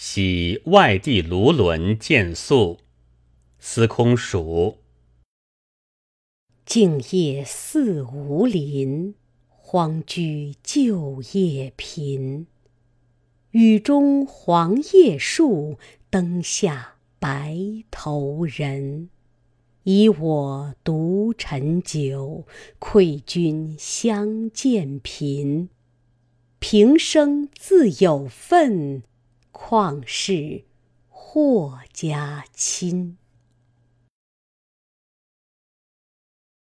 喜外地卢纶见宿，司空曙。静夜思无邻，荒居旧业贫。雨中黄叶树，灯下白头人。以我独陈酒，愧君相见频。平生自有份。况是霍家亲。